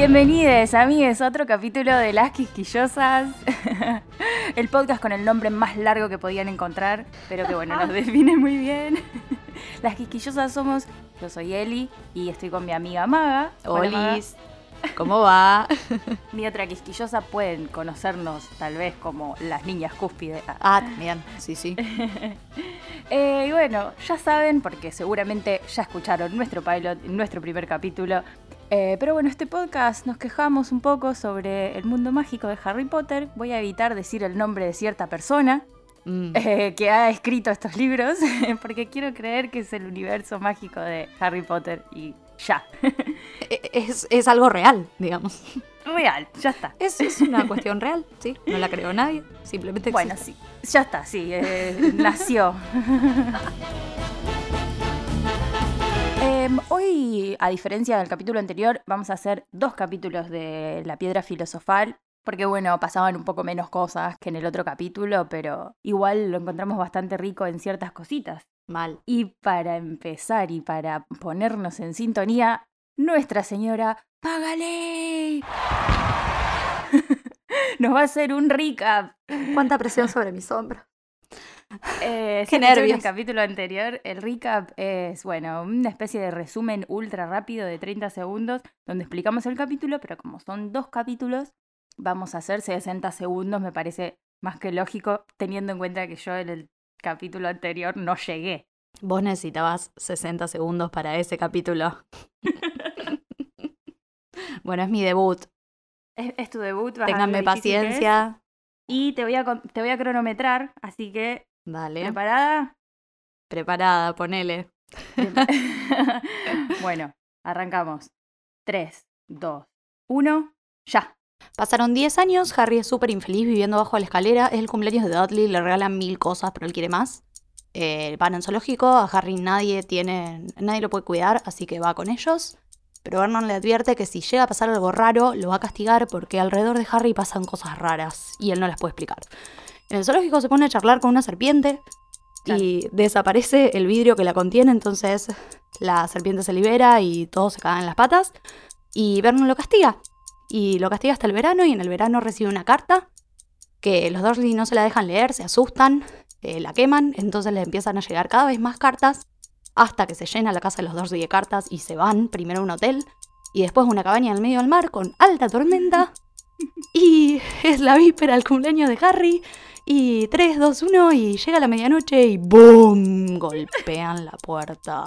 Bienvenidos, amigues, a otro capítulo de Las Quisquillosas. el podcast con el nombre más largo que podían encontrar, pero que bueno, nos define muy bien. Las Quisquillosas somos, yo soy Eli y estoy con mi amiga Maga. Hola, Maga. ¿cómo va? Mi otra quisquillosa pueden conocernos tal vez como las niñas cúspide. Ah, también, sí, sí. Eh, y bueno, ya saben, porque seguramente ya escucharon nuestro pilot, nuestro primer capítulo. Eh, pero bueno, este podcast nos quejamos un poco sobre el mundo mágico de Harry Potter. Voy a evitar decir el nombre de cierta persona Mm. eh, que ha escrito estos libros, porque quiero creer que es el universo mágico de Harry Potter y ya. E- Es, es algo real, digamos. Real, ya está. Es, es una cuestión real, sí. No la creó nadie, simplemente Bueno, sí, ya está, sí, eh, nació. Em, hoy, a diferencia del capítulo anterior, vamos a hacer dos capítulos de La Piedra Filosofal. Porque bueno, pasaban un poco menos cosas que en el otro capítulo, pero igual lo encontramos bastante rico en ciertas cositas. Mal. Y para empezar y para ponernos en sintonía, Nuestra Señora, ¡págale! Nos va a hacer un recap Cuánta presión sobre mis hombros. Eh, Qué nervios. El capítulo anterior, el recap es, bueno, una especie de resumen ultra rápido de 30 segundos donde explicamos el capítulo, pero como son dos capítulos, vamos a hacer 60 segundos, me parece más que lógico, teniendo en cuenta que yo en el capítulo anterior no llegué. Vos necesitabas 60 segundos para ese capítulo. bueno, es mi debut. Es, es tu debut, Ténganme paciencia. Y te voy, a, te voy a cronometrar, así que, Dale. ¿preparada? Preparada, ponele. bueno, arrancamos. 3, 2, 1, ya. Pasaron 10 años, Harry es súper infeliz viviendo bajo la escalera, es el cumpleaños de Dudley, le regalan mil cosas, pero él quiere más. Eh, van en zoológico, a Harry nadie tiene, nadie lo puede cuidar, así que va con ellos. Pero Vernon le advierte que si llega a pasar algo raro, lo va a castigar porque alrededor de Harry pasan cosas raras y él no las puede explicar. En el zoológico se pone a charlar con una serpiente y desaparece el vidrio que la contiene, entonces la serpiente se libera y todos se cagan en las patas. Y Vernon lo castiga. Y lo castiga hasta el verano y en el verano recibe una carta que los Dursley no se la dejan leer, se asustan, eh, la queman, entonces le empiezan a llegar cada vez más cartas hasta que se llena la casa de los Dursley de cartas y se van, primero a un hotel y después a una cabaña en el medio del mar con alta tormenta. Y es la víspera del cumpleaños de Harry. Y 3, 2, 1 y llega la medianoche y ¡boom! Golpean la puerta.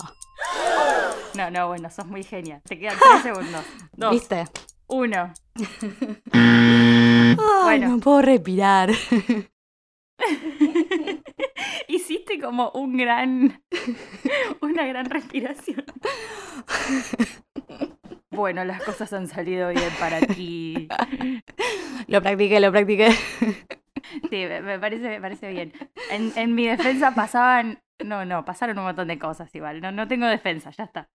No, no, bueno, sos muy genial. Te quedan 3 segundos. 2, ¿Viste? 1. Ay, Bueno. no puedo respirar. Hiciste como un gran. Una gran respiración. Bueno, las cosas han salido bien para ti. Lo practiqué, lo practiqué. Sí, me, parece, me parece bien. En, en mi defensa pasaban. No, no, pasaron un montón de cosas igual. No, no tengo defensa, ya está.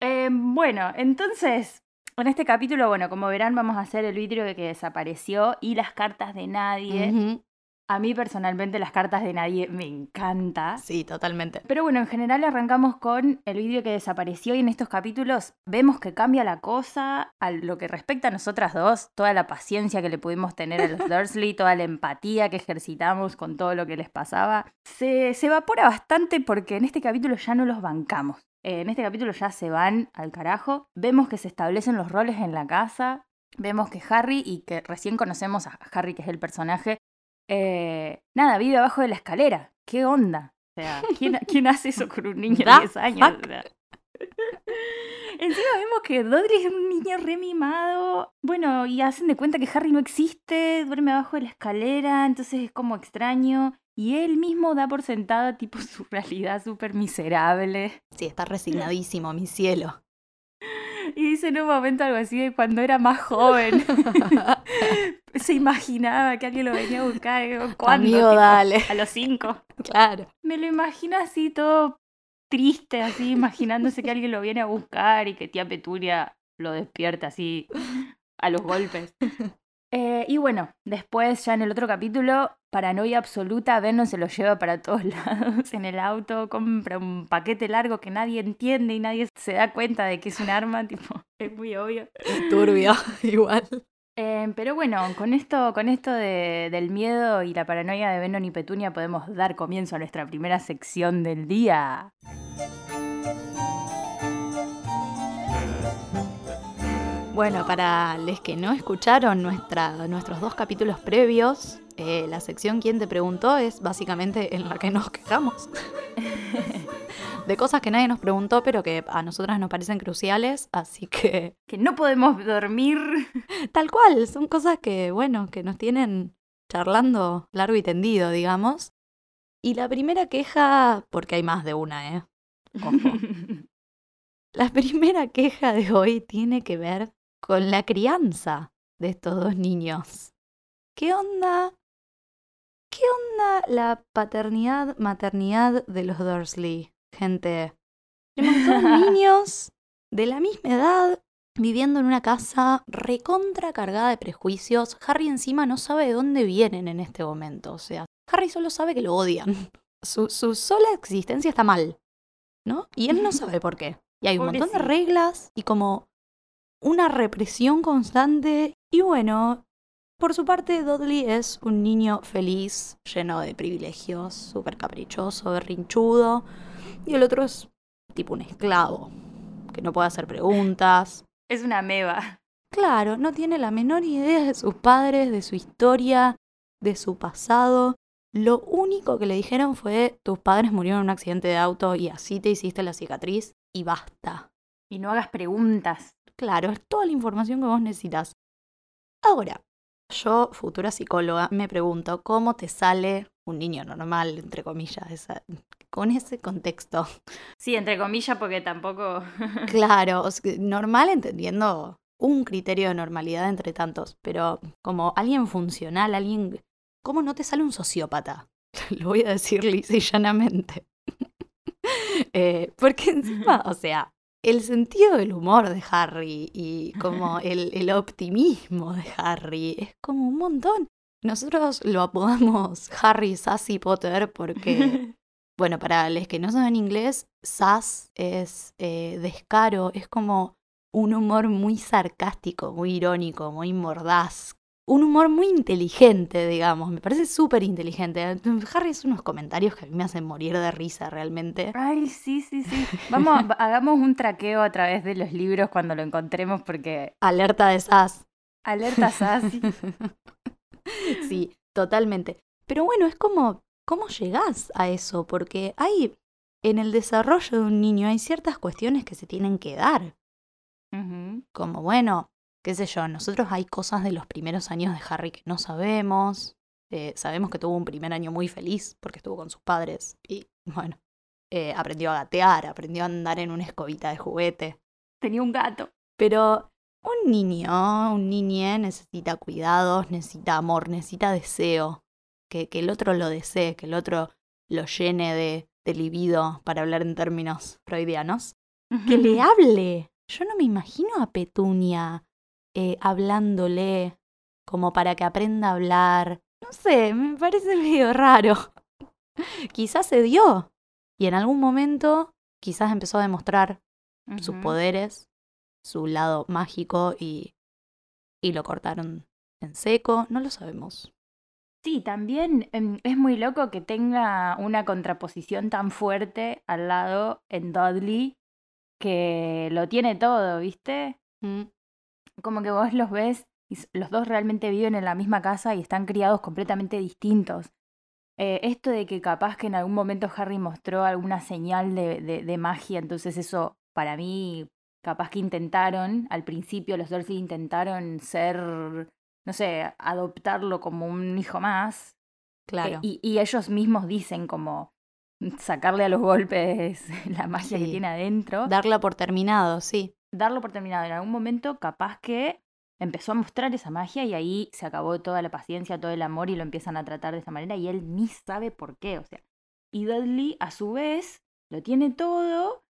Eh, bueno, entonces, en este capítulo, bueno, como verán, vamos a hacer el vidrio que desapareció y las cartas de nadie. A mí personalmente las cartas de nadie me encanta. Sí, totalmente. Pero bueno, en general arrancamos con el vídeo que desapareció y en estos capítulos vemos que cambia la cosa a lo que respecta a nosotras dos, toda la paciencia que le pudimos tener a los Dursley, toda la empatía que ejercitamos con todo lo que les pasaba, se, se evapora bastante porque en este capítulo ya no los bancamos. Eh, en este capítulo ya se van al carajo, vemos que se establecen los roles en la casa, vemos que Harry, y que recién conocemos a Harry, que es el personaje, eh, nada, vive abajo de la escalera. ¿Qué onda? O sea, ¿quién, quién hace eso con un niño de Da 10 años? fuck. O sea. Encima vemos que Dudley es un niño remimado. Bueno, y hacen de cuenta que Harry no existe, duerme abajo de la escalera, entonces es como extraño. Y él mismo da por sentado tipo su realidad súper miserable. Sí, está resignadísimo, mi cielo. Y dice en un momento algo así de cuando era más joven. Se imaginaba que alguien lo venía a buscar. ¿Cuándo? Amigo, dale. A los cinco. Claro. Me lo imagino así todo triste, así, imaginándose que alguien lo viene a buscar y que tía Petunia lo despierta así a los golpes. Eh, y bueno, después ya en el otro capítulo, paranoia absoluta, Venom se lo lleva para todos lados en el auto, compra un paquete largo que nadie entiende y nadie se da cuenta de que es un arma, tipo, es muy obvio. Turbio, igual. Eh, pero bueno, con esto, con esto de- del miedo y la paranoia de Venom y Petunia podemos dar comienzo a nuestra primera sección del día. Bueno, para los que no escucharon nuestra, nuestros dos capítulos previos, eh, la sección ¿Quién te preguntó? es básicamente en la que nos quejamos. de cosas que nadie nos preguntó, pero que a nosotras nos parecen cruciales, así que Que no podemos dormir. tal cual, son cosas que, bueno, que nos tienen charlando largo y tendido, digamos. Y la primera queja, porque hay más de una, ¿eh? Ojo. La primera queja de hoy tiene que ver con la crianza de estos dos niños. ¿Qué onda? ¿Qué onda la paternidad, maternidad de los Dursley? Gente, tenemos dos niños de la misma edad viviendo en una casa recontra cargada de prejuicios. Harry encima no sabe de dónde vienen en este momento. O sea, Harry solo sabe que lo odian. Su, su sola existencia está mal, ¿no? Y él no sabe por qué. Y hay un montón de reglas y como una represión constante. Y bueno, por su parte, Dudley es un niño feliz, lleno de privilegios, súper caprichoso, berrinchudo. Y el otro es tipo un esclavo, que no puede hacer preguntas. Es una meba. Claro, no tiene la menor idea de sus padres, de su historia, de su pasado. Lo único que le dijeron fue, tus padres murieron en un accidente de auto y así te hiciste la cicatriz y basta. Y no hagas preguntas. Claro, es toda la información que vos necesitas. Ahora, yo, futura psicóloga, me pregunto, ¿cómo te sale un niño normal, entre comillas, esa- con ese contexto? Sí, entre comillas, porque tampoco. Claro, o sea, normal entendiendo un criterio de normalidad entre tantos, pero como alguien funcional, alguien... ¿Cómo no te sale un sociópata? Lo voy a decir lisa y llanamente. Eh, porque encima, o sea, el sentido del humor de Harry y como el, el optimismo de Harry es como un montón. Nosotros lo apodamos Harry Sassy Potter porque bueno, para los que no saben inglés, sass es eh, descaro, es como un humor muy sarcástico, muy irónico, muy mordaz. Un humor muy inteligente, digamos, me parece súper inteligente. Harry hace unos comentarios que a mí me hacen morir de risa realmente. Ay, sí, sí, sí. Vamos, va- hagamos un traqueo a través de los libros cuando lo encontremos, porque Alerta de sass. alerta sassy. sí, totalmente. Pero bueno, es como, ¿cómo llegás a eso? Porque hay, en el desarrollo de un niño hay ciertas cuestiones que se tienen que dar. Como bueno, qué sé yo, nosotros hay cosas de los primeros años de Harry que no sabemos. Eh, sabemos que tuvo un primer año muy feliz porque estuvo con sus padres y bueno, eh, aprendió a gatear, aprendió a andar en una escobita de juguete. Tenía un gato. Pero un niño, un niñe necesita cuidados, necesita amor, necesita deseo. Que, que el otro lo desee, que el otro lo llene de, de libido, para hablar en términos freudianos que le hable. Yo no me imagino a Petunia eh, hablándole como para que aprenda a hablar. No sé, me parece medio raro. quizás se dio y en algún momento quizás empezó a demostrar sus poderes, su lado mágico y, y lo cortaron en seco. No lo sabemos. Sí, también em, es muy loco que tenga una contraposición tan fuerte al lado en Dudley que lo tiene todo, ¿viste? Mm, Como que vos los ves y los dos realmente viven en la misma casa y están criados completamente distintos. Eh, esto de que capaz que en algún momento Harry mostró alguna señal de, de- de magia, entonces eso para mí capaz que intentaron, al principio los Dursley intentaron ser, no sé, adoptarlo como un hijo más. Claro. y, y ellos mismos dicen como sacarle a los golpes la magia que tiene adentro. Darla por terminado, sí. Darlo por terminado. En algún momento, capaz que empezó a mostrar esa magia y ahí se acabó toda la paciencia, todo el amor y lo empiezan a tratar de esa manera y él ni sabe por qué. O sea, y Dudley, a su vez, lo tiene todo,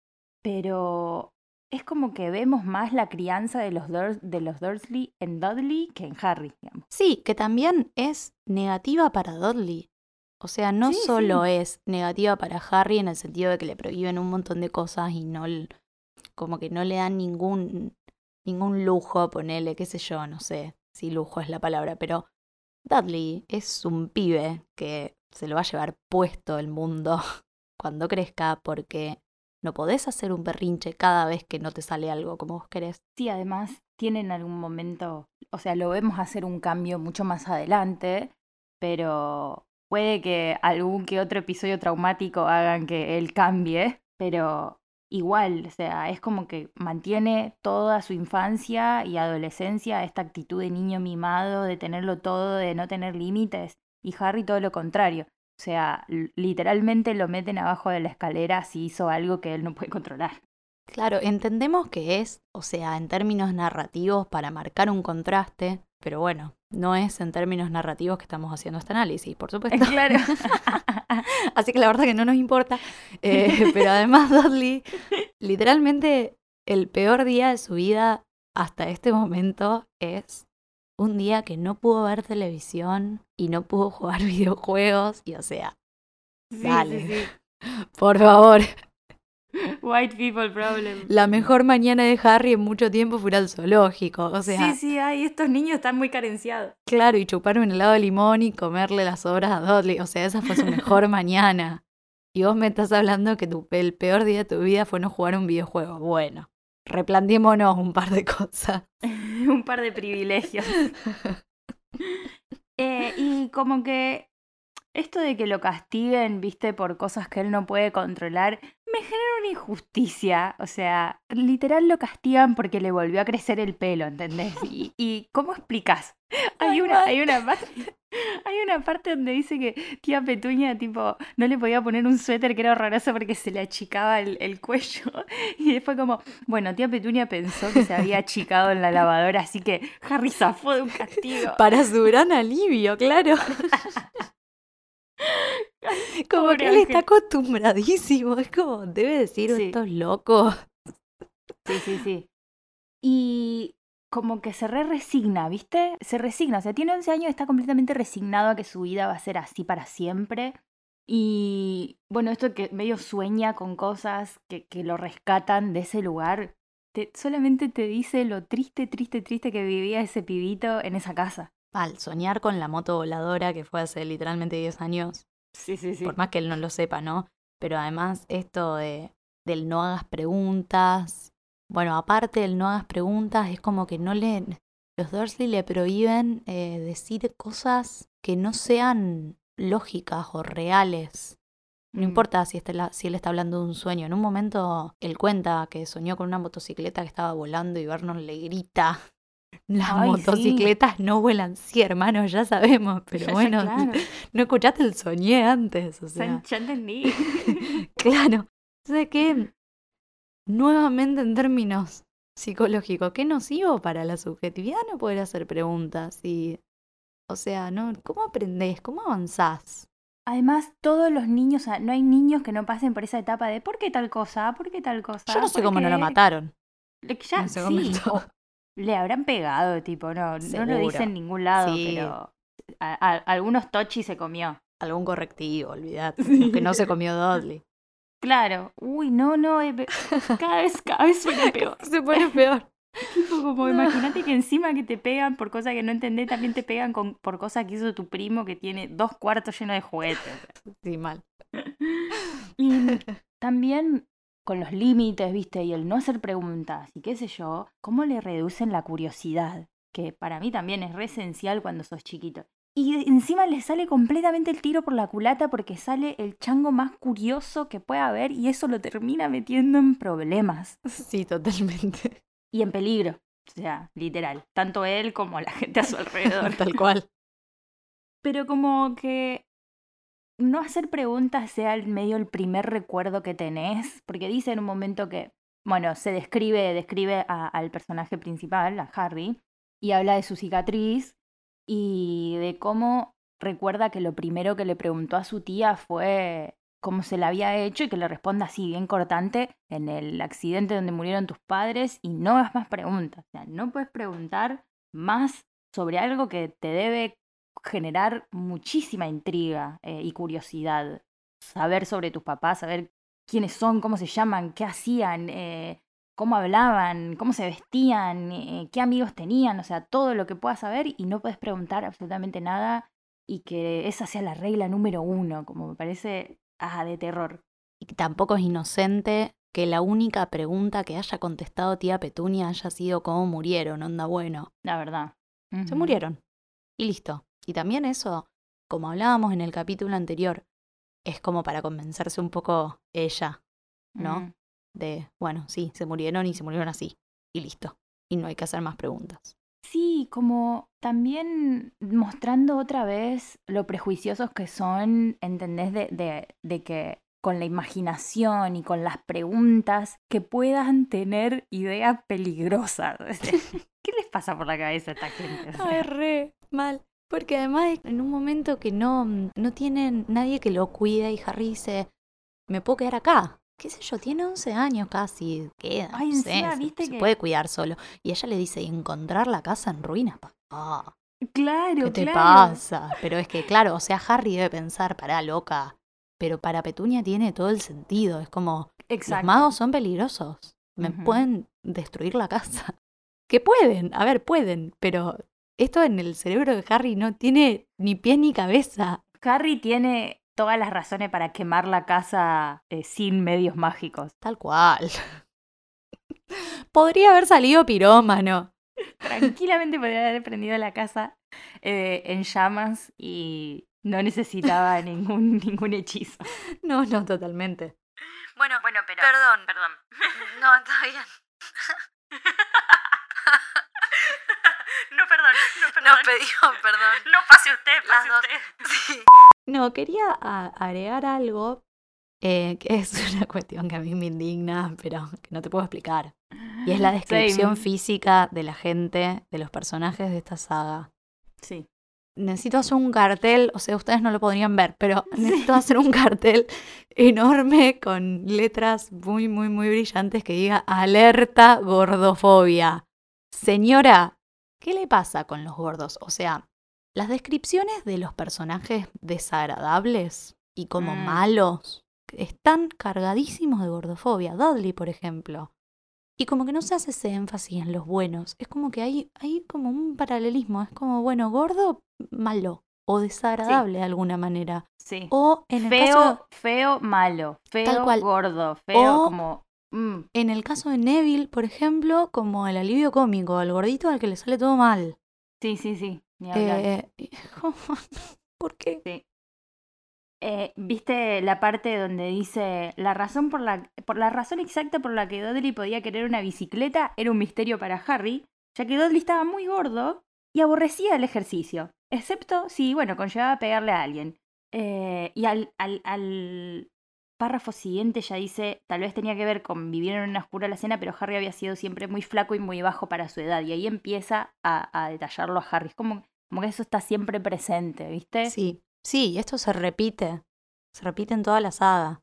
pero es como que vemos más la crianza de los, Durs- de los Dursley en Dudley que en Harry, digamos. Sí, que también es negativa para Dudley. O sea, no Sí, solo sí. es negativa para Harry en el sentido de que le prohíben un montón de cosas y no como que no le dan ningún ningún lujo, ponele, qué sé yo, no sé si lujo es la palabra, pero Dudley es un pibe que se lo va a llevar puesto el mundo cuando crezca porque no podés hacer un berrinche cada vez que no te sale algo como vos querés. Sí, además tiene en algún momento, o sea, lo vemos hacer un cambio mucho más adelante, pero puede que algún que otro episodio traumático hagan que él cambie, pero igual, o sea, es como que mantiene toda su infancia y adolescencia esta actitud de niño mimado, de tenerlo todo, de no tener límites, y Harry todo lo contrario. O sea, literalmente lo meten abajo de la escalera si hizo algo que él no puede controlar. Claro, entendemos que es, o sea, en términos narrativos para marcar un contraste, pero bueno, no es en términos narrativos que estamos haciendo este análisis, por supuesto. Claro. Así que la verdad que no nos importa. Eh, pero además Dudley, literalmente el peor día de su vida hasta este momento es un día que no pudo ver televisión y no pudo jugar videojuegos. Y o sea, Dale. por favor, White people problem. la mejor mañana de Harry en mucho tiempo fue ir al zoológico. O sea, sí, sí, ay, estos niños están muy carenciados. claro, y chupar un helado de limón y comerle las obras a Dudley. O sea, esa fue su mejor mañana. Y vos me estás hablando que tu, el peor día de tu vida fue no jugar un videojuego. Bueno, replanteémonos un par de cosas. Un par de privilegios. Eh, y como que esto de que lo castiguen, viste, por cosas que él no puede controlar, me genera una injusticia. O sea, literal lo castigan porque le volvió a crecer el pelo, ¿entendés? ¿Y, y cómo explicas? Hay Ay, una, hay una parte. Hay una parte donde dice que tía Petuña, tipo, no le podía poner un suéter que era horroroso porque se le achicaba el, el cuello. Y después como, bueno, tía Petuña pensó que se había achicado en la lavadora, así que Harry zafó de un castigo. Para su gran alivio, claro. Como Pobre que él está acostumbradísimo. Es como, debe decir Sí. estos locos. Sí, sí, sí. Y como que se re resigna, ¿viste? Se resigna, o sea, tiene 11 años, está completamente resignado a que su vida va a ser así para siempre. Y bueno, esto que medio sueña con cosas que, que lo rescatan de ese lugar, te- solamente te dice lo triste, triste, triste que vivía ese pibito en esa casa. Al soñar con la moto voladora que fue hace literalmente 10 años, Sí, sí, sí. por más que él no lo sepa, ¿no? Pero además esto de del no hagas preguntas. Bueno, aparte del no hagas preguntas, es como que no le... Los Dursley le prohíben eh, decir cosas que no sean lógicas o reales. No Mm. importa si, está la- si él está hablando de un sueño. En un momento él cuenta que soñó con una motocicleta que estaba volando y Vernon le grita. Las Ay, sí. motocicletas no vuelan, sí, hermano, ya sabemos, pero Ya, ya, bueno, claro. no escuchaste el soñé antes, o sea. Ya- entendí. Claro. O sea que, nuevamente en términos psicológicos, qué nocivo para la subjetividad no poder hacer preguntas y, o sea, no, ¿cómo aprendés? ¿Cómo avanzás? Además, todos los niños, o sea, no hay niños que no pasen por esa etapa de ¿por qué tal cosa? ¿Por qué tal cosa? Yo no sé ¿Por cómo no lo qué?". mataron. Ya, sí, o le habrán pegado, tipo, no, no lo dice en ningún lado, Sí. pero a- a- algunos tochi se comió. Algún correctivo, olvidate. lo Que no se comió Dudley. Claro, uy, no, no, eh, cada vez, cada vez suena peor. Se pone peor. Tipo, como No. imagínate que encima que te pegan por cosas que no entendés, también te pegan con, por cosas que hizo tu primo que tiene dos cuartos llenos de juguetes. Sí, mal. Y también con los límites, viste, y el no hacer preguntas y qué sé yo, cómo le reducen la curiosidad, que para mí también es re esencial cuando sos chiquito. Y encima le sale completamente el tiro por la culata porque sale el chango más curioso que pueda haber y eso lo termina metiendo en problemas Sí, totalmente. y en peligro. O sea, literal. Tanto él como la gente a su alrededor. Tal cual. Pero como que no hacer preguntas sea el medio el primer recuerdo que tenés, porque dice en un momento que, bueno, se describe, describe al personaje principal, a Harry, y habla de su cicatriz y de cómo recuerda que lo primero que le preguntó a su tía fue cómo se la había hecho y que le responda así, bien cortante, en el accidente donde murieron tus padres y no hagas más preguntas. O sea, no puedes preguntar más sobre algo que te debe generar muchísima intriga eh, y curiosidad. Saber sobre tus papás, saber quiénes son, cómo se llaman, qué hacían, eh, cómo hablaban, cómo se vestían, eh, qué amigos tenían, o sea, todo lo que puedas saber y no puedes preguntar absolutamente nada y que esa sea la regla número uno, como me parece ah, de terror. Y tampoco es inocente que la única pregunta que haya contestado tía Petunia haya sido cómo murieron, onda bueno. La verdad. Se murieron. Y listo. Y también eso, como hablábamos en el capítulo anterior, es como para convencerse un poco ella, ¿no? Ujú. De, bueno, sí, se murieron y se murieron así. Y listo. Y no hay que hacer más preguntas. Sí, como también mostrando otra vez lo prejuiciosos que son, ¿entendés? De, de, de que con la imaginación y con las preguntas que puedan tener ideas peligrosas. ¿Qué les pasa por la cabeza a esta gente? O sea, Ay, re mal. Porque además en un momento que no, no tienen nadie que lo cuide y Harry dice, me puedo quedar acá. ¿Qué sé yo? Tiene 11 años casi. Queda, Ay, no sé, encima, viste se que- puede cuidar solo. Y ella le dice, ¿y encontrar la casa en ruinas? papá? claro, ¿Qué te claro. pasa? Pero es que, claro, o sea, Harry debe pensar, pará, loca. Pero para Petunia tiene todo el sentido. Es como, Exacto. los magos son peligrosos. Me pueden destruir la casa. Que pueden, a ver, pueden, pero esto en el cerebro de Harry no tiene ni pie ni cabeza. Harry tiene todas las razones para quemar la casa eh, sin medios mágicos. Tal cual. Podría haber salido pirómano. Tranquilamente podría haber prendido la casa eh, en llamas y no necesitaba ningún, ningún hechizo. No, no, totalmente. Bueno, Bueno, pero. perdón. Perdón. No, está bien. No, perdón, no, Nos pedimos perdón. No pase usted, Las dos. Sí. No, quería agregar algo eh, que es una cuestión que a mí me indigna, pero que no te puedo explicar. Y es la descripción Same. física de la gente, de los personajes de esta saga. Sí. necesito hacer un cartel, o sea, ustedes no lo podrían ver, pero necesito hacer un cartel enorme con letras muy, muy, muy brillantes que diga alerta gordofobia. Señora, ¿qué le pasa con los gordos? O sea, las descripciones de los personajes desagradables y como Mm. malos están cargadísimos de gordofobia. Dudley, por ejemplo. Y como que no se hace ese énfasis en los buenos. Es como que hay, hay como un paralelismo. Es como, bueno, gordo, malo. O desagradable de alguna manera. Sí. O en el Feo, caso, feo, malo. Feo, cual. gordo. Feo, O- como. Mm, en el caso de Neville, por ejemplo, como el alivio cómico, al gordito al que le sale todo mal. Sí, sí, sí. ni hablar. Eh, ¿Por qué? Eh, ¿Viste la parte donde dice la razón por la, por la razón exacta por la que Dudley podía querer una bicicleta era un misterio para Harry, ya que Dudley estaba muy gordo y aborrecía el ejercicio, excepto si, bueno, conllevaba pegarle a alguien. Eh, y al, al, al párrafo siguiente ya dice, tal vez tenía que ver con vivir en una oscura alacena, pero Harry había sido siempre muy flaco y muy bajo para su edad. Y ahí empieza a, a detallarlo a Harry. Es como, como que eso está siempre presente, ¿viste? Sí, sí, esto se repite. Se repite en toda la saga.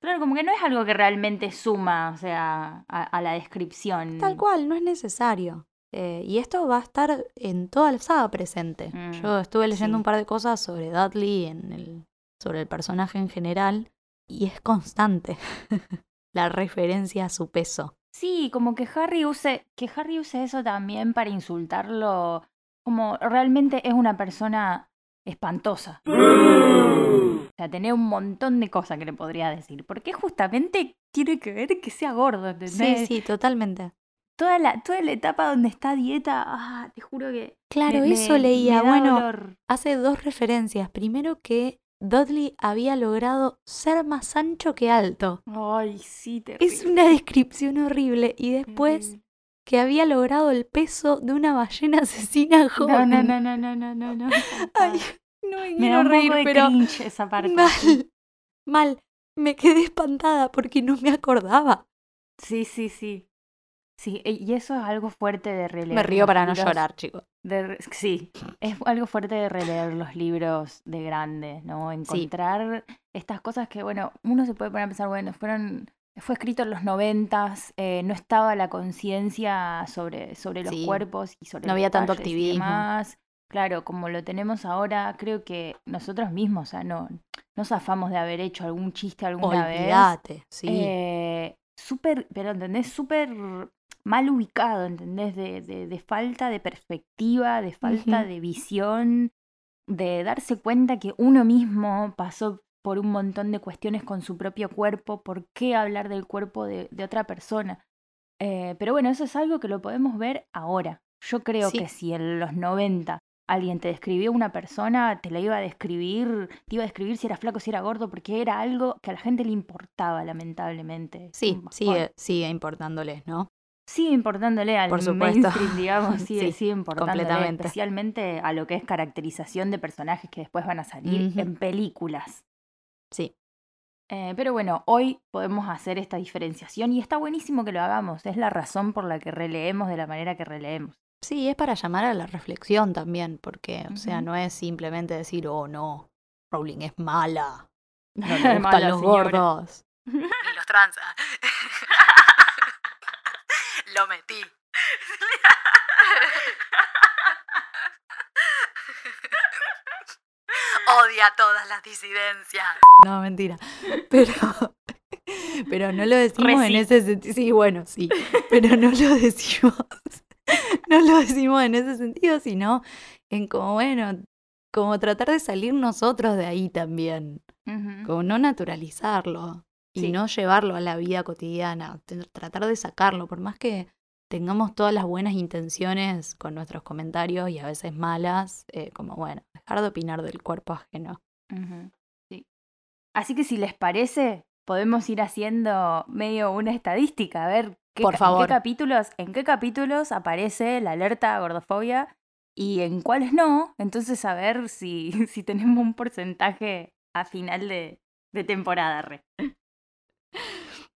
Claro, como que no es algo que realmente suma, o sea, a, a la descripción. Tal cual, no es necesario. Eh, y esto va a estar en toda la saga presente. Mm, Yo estuve leyendo sí. un par de cosas sobre Dudley, en el, sobre el personaje en general, y es constante la referencia a su peso. Sí, como que Harry use, que Harry use eso también para insultarlo, como realmente es una persona espantosa. O sea, tenía un montón de cosas que le podría decir. Porque justamente tiene que ver que sea gordo, Sí, ¿entendés? sí, totalmente. toda la, toda la etapa donde está dieta, ah, te juro que. Claro, me- eso me- leía. me Bueno, dolor. hace dos referencias. Primero que Dudley había logrado ser más ancho que alto. Ay, sí, terrible. Es una descripción horrible. Y después que había logrado el peso de una ballena asesina joven. no, no, no, no, no, no, no. Ay, no me me da un reír, poco de pero cringe esa parte. mal, mal. Me quedé espantada porque no me acordaba. Sí, sí, sí. Sí, e- y eso es algo fuerte de releer. Me río para no libros llorar, chicos. sí, es algo fuerte de releer los libros de grande, ¿no? Encontrar estas cosas que, bueno, uno se puede poner a pensar, bueno, fueron, fue escrito en los noventas, eh, no estaba la conciencia sobre, sobre los Sí. cuerpos y sobre No los había tanto y activismo. demás. Claro, como lo tenemos ahora, creo que nosotros mismos, o sea, no, no zafamos de haber hecho algún chiste alguna vez. Olvídate, sí. Eh, súper, pero ¿entendés? Súper mal ubicado, ¿entendés? De, de, de falta de perspectiva, de falta de visión, de darse cuenta que uno mismo pasó por un montón de cuestiones con su propio cuerpo, ¿por qué hablar del cuerpo de, de otra persona? Eh, pero bueno, eso es algo que lo podemos ver ahora. Yo creo Sí. que si en los 90 alguien te describió una persona, te la iba a describir, te iba a describir si era flaco, si era gordo, porque era algo que a la gente le importaba, lamentablemente. Sí, bajón. sigue, sigue importándoles, ¿no? Sigue importándole al Por supuesto. mainstream, digamos, sigue, Sí, sigue importándole, completamente. especialmente a lo que es caracterización de personajes que después van a salir en películas. Sí. Eh, pero bueno, hoy podemos hacer esta diferenciación y está buenísimo que lo hagamos. Es la razón por la que releemos de la manera que releemos. Sí, es para llamar a la reflexión también, porque, o sea, no es simplemente decir, oh no, Rowling es mala, no le gustan Mala los señora. gordos. Y los tranza. Lo metí. Odia todas las disidencias. No, mentira. Pero, pero no lo decimos en sí. ese sentido. Sí, bueno, sí. Pero no lo decimos. No lo decimos en ese sentido, sino en como, bueno, como tratar de salir nosotros de ahí también. Como no naturalizarlo y Sí. no llevarlo a la vida cotidiana. Tratar de sacarlo, por más que tengamos todas las buenas intenciones con nuestros comentarios y a veces malas, eh, como bueno, dejar de opinar del cuerpo ajeno. Sí. Así que si les parece, podemos ir haciendo medio una estadística, a ver qué, Por ca- en favor. qué capítulos, en qué capítulos aparece la alerta a gordofobia y en cuáles no. Entonces a ver si, si tenemos un porcentaje a final de, de temporada. Re.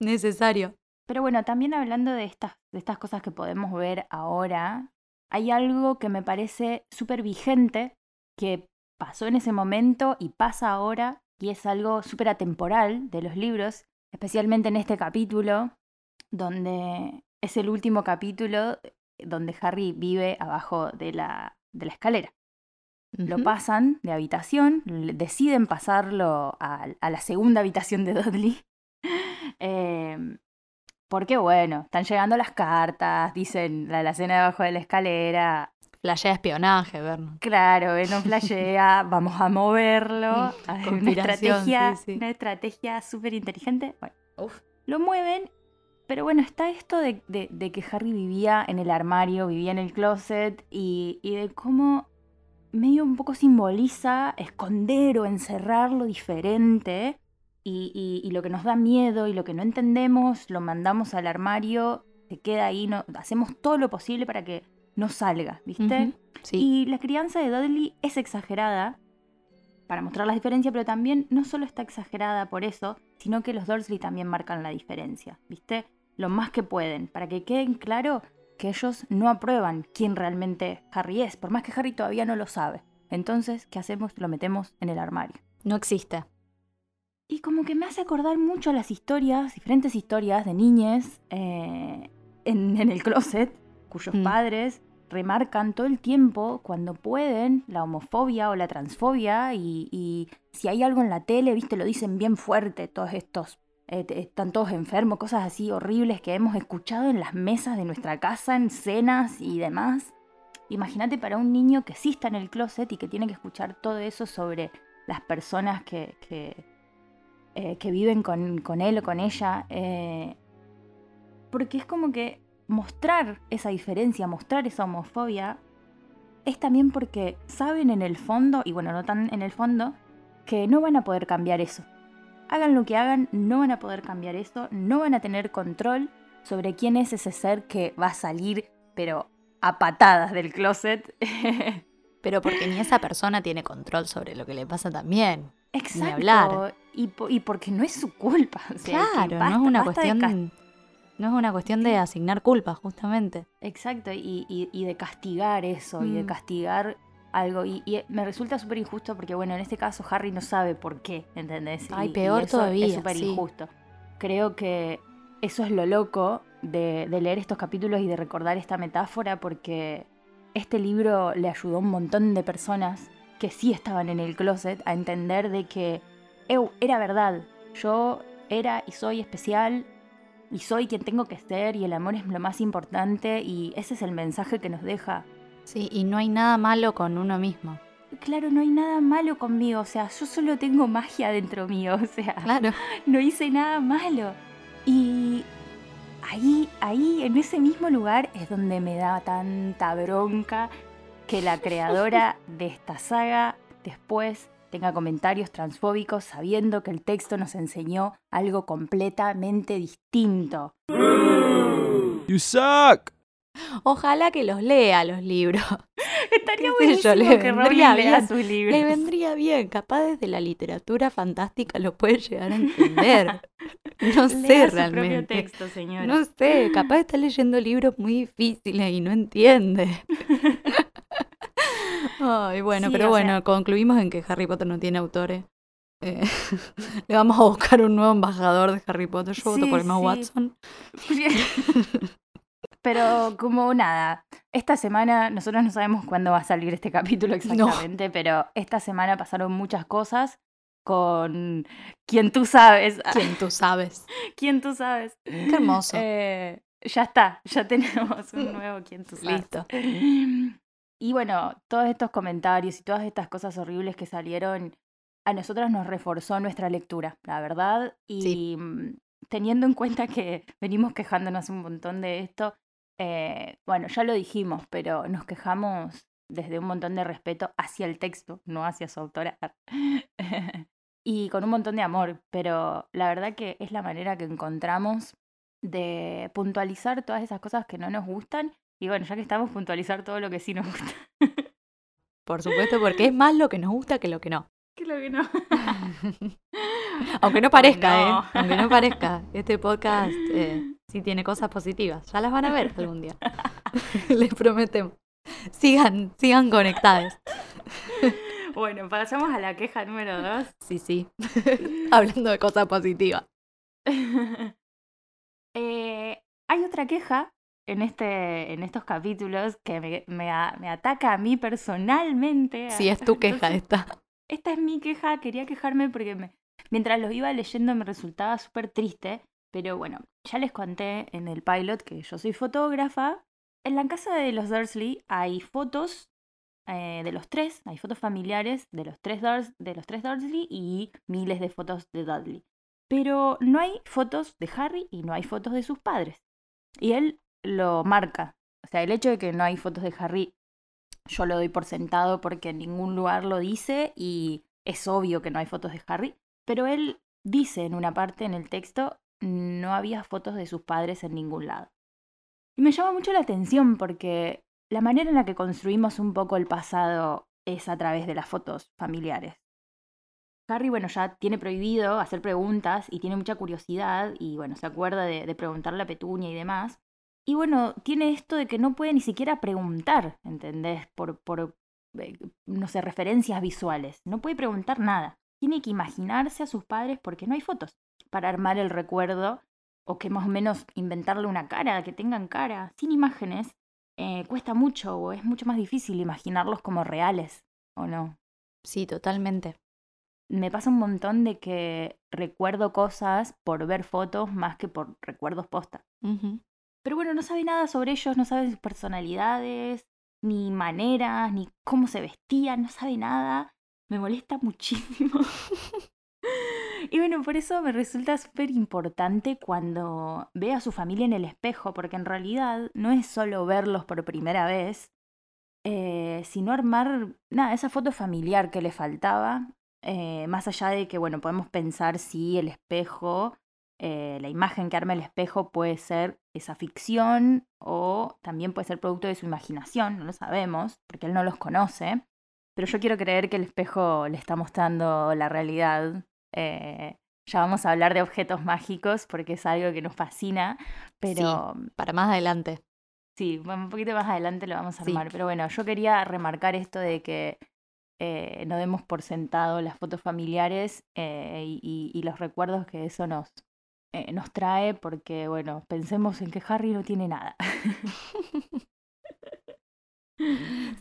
Necesario. Pero bueno, también hablando de estas, de estas cosas que podemos ver ahora, hay algo que me parece súper vigente, que pasó en ese momento y pasa ahora, y es algo súper atemporal de los libros, especialmente en este capítulo, donde es el último capítulo eh, donde Harry vive abajo de la, de la escalera. Lo pasan de habitación, deciden pasarlo a, a la segunda habitación de Dudley. Em, porque bueno, están llegando las cartas, dicen la alacena debajo de la escalera. Flashea espionaje, Vernon. Claro, no flashea, vamos a moverlo. Hay una estrategia, sí, sí. una estrategia súper inteligente. Bueno, Uf. lo mueven, pero bueno, está esto de, de- de que Harry vivía en el armario, vivía en el closet y, y de cómo medio un poco simboliza esconder o encerrar lo diferente y, y- y lo que nos da miedo y lo que no entendemos lo mandamos al armario, se queda ahí, no, hacemos todo lo posible para que no salga, ¿viste? Sí. Y la crianza de Dudley es exagerada para mostrar las diferencias, pero también no solo está exagerada por eso, sino que los Dursley también marcan la diferencia, ¿viste? Lo más que pueden, para que queden claro que ellos no aprueban quién realmente Harry es, por más que Harry todavía no lo sabe. Entonces, ¿qué hacemos? Lo metemos en el armario. No existe. Y como que me hace acordar mucho a las historias, diferentes historias de niñes eh, en, en el closet, cuyos Mm. padres remarcan todo el tiempo, cuando pueden, la homofobia o la transfobia y, y si hay algo en la tele, viste, lo dicen bien fuerte, todos estos, eh, están todos enfermos, cosas así horribles que hemos escuchado en las mesas de nuestra casa, en cenas y demás. Imagínate para un niño que sí está en el closet y que tiene que escuchar todo eso sobre las personas que, que, eh, viven con, con él o con ella. eh, porque es como que mostrar esa diferencia, mostrar esa homofobia, es también porque saben en el fondo, y bueno, no tan en el fondo, que no van a poder cambiar eso. Hagan lo que hagan, no van a poder cambiar eso, no van a tener control sobre quién es ese ser que va a salir, pero a patadas del closet. Pero porque ni esa persona tiene control sobre lo que le pasa también. Exacto. hablar. Y, po- y porque no es su culpa. o sea, que Claro, basta- no es una cuestión. No es una cuestión de asignar culpa, justamente. Exacto, y, y- y de castigar eso, y de Mm. castigar algo. Y, y me resulta súper injusto porque, bueno, en este caso Harry no sabe por qué, ¿entendés? Ay, Y- y peor eso todavía, Es súper sí. injusto. Creo que eso es lo loco de, de leer estos capítulos y de recordar esta metáfora porque este libro le ayudó a un montón de personas que sí estaban en el closet a entender de que "Eu, era verdad. Yo era y soy especial y soy quien tengo que ser y el amor es lo más importante y ese es el mensaje que nos deja. Sí, y no hay nada malo con uno mismo. Claro, no hay nada malo conmigo, o sea, yo solo tengo magia dentro mío, o sea, Claro. no hice nada malo. Y ahí, ahí, en ese mismo lugar es donde me da tanta bronca que la creadora de esta saga después tenga comentarios transfóbicos sabiendo que el texto nos enseñó algo completamente distinto. You suck! Ojalá que los lea los libros. Estaría buenísimo le que vendría Rowling lea bien. sus libros. Le vendría bien, capaz desde la literatura fantástica lo puede llegar a entender. No sé Lea su propio realmente. texto, señora. No sé, capaz está leyendo libros muy difíciles y no entiende. Ay, bueno, Sí, pero bueno, sea- concluimos en que Harry Potter no tiene autores. Eh, le vamos a buscar un nuevo embajador de Harry Potter. Yo voto Sí, por Emma sí. Watson. Pero como nada, esta semana, nosotros no sabemos cuándo va a salir este capítulo exactamente, pero esta semana pasaron muchas cosas con quien tú sabes. ¿Quién tú sabes? ¿Quién tú sabes? Qué hermoso. Eh, ya está, ya tenemos un nuevo quien tú sabes. Listo. Y bueno, todos estos comentarios y todas estas cosas horribles que salieron, a nosotras nos reforzó nuestra lectura, la verdad. Y Sí. mm, teniendo en cuenta que venimos quejándonos un montón de esto, eh, bueno, ya lo dijimos, pero nos quejamos desde un montón de respeto hacia el texto, no hacia su autora. y con un montón de amor, pero la verdad que es la manera que encontramos de puntualizar todas esas cosas que no nos gustan. Y bueno, ya que estamos, puntualizar todo lo que sí nos gusta. Por supuesto, porque es más lo que nos gusta que lo que no. que lo que no. Aunque no parezca, no. ¿eh? Aunque no parezca. Este podcast eh, sí tiene cosas positivas. Ya las van a ver algún día. Les prometemos. Sigan, sigan conectadas. Bueno, pasamos a la queja número dos. Sí, sí. Hablando de cosas positivas. Eh, hay otra queja en, este, en estos capítulos que me, me a- me ataca a mí personalmente. Sí, es tu queja Entonces, esta. esta es mi queja, quería quejarme porque me- mientras los iba leyendo me resultaba súper triste, pero bueno, ya les conté en el pilot que yo soy fotógrafa. En la casa de los Dursley hay fotos eh, de los tres, hay fotos familiares de los, tres Durs- de los tres Dursley y miles de fotos de Dudley. Pero no hay fotos de Harry y no hay fotos de sus padres. Y él lo marca. O sea, el hecho de que no hay fotos de Harry yo lo doy por sentado porque en ningún lugar lo dice y es obvio que no hay fotos de Harry, pero él dice en una parte en el texto no había fotos de sus padres en ningún lado. Y me llama mucho la atención porque la manera en la que construimos un poco el pasado es a través de las fotos familiares. Harry, bueno, ya tiene prohibido hacer preguntas y tiene mucha curiosidad y, bueno, se acuerda de, de preguntarle a Petunia y demás. Y bueno, tiene esto de que no puede ni siquiera preguntar, ¿entendés? Por, por eh, no sé, referencias visuales. No puede preguntar nada. Tiene que imaginarse a sus padres porque no hay fotos para armar el recuerdo o que más o menos inventarle una cara, que tengan cara. Sin imágenes eh, cuesta mucho o es mucho más difícil imaginarlos como reales, ¿o no? Sí, totalmente. me pasa un montón de que recuerdo cosas por ver fotos más que por recuerdos posta. Pero bueno, no sabe nada sobre ellos, no sabe sus personalidades, ni maneras, ni cómo se vestían, no sabe nada. Me molesta muchísimo. Y bueno, por eso me resulta súper importante cuando ve a su familia en el espejo, porque en realidad no es solo verlos por primera vez, eh, sino armar, nada, esa foto familiar que le faltaba, eh, más allá de que, bueno, podemos pensar si el espejo, eh, la imagen que arma el espejo puede ser esa ficción o también puede ser producto de su imaginación, no lo sabemos, porque él no los conoce. Pero yo quiero creer que el espejo le está mostrando la realidad. Eh, ya vamos a hablar de objetos mágicos porque es algo que nos fascina, pero Para más adelante. sí, un poquito más adelante lo vamos a Sí. armar. Pero bueno, yo quería remarcar esto de que eh, no demos por sentado las fotos familiares eh, y los recuerdos que eso nos, eh, nos trae, porque bueno, pensemos en que Harry no tiene nada.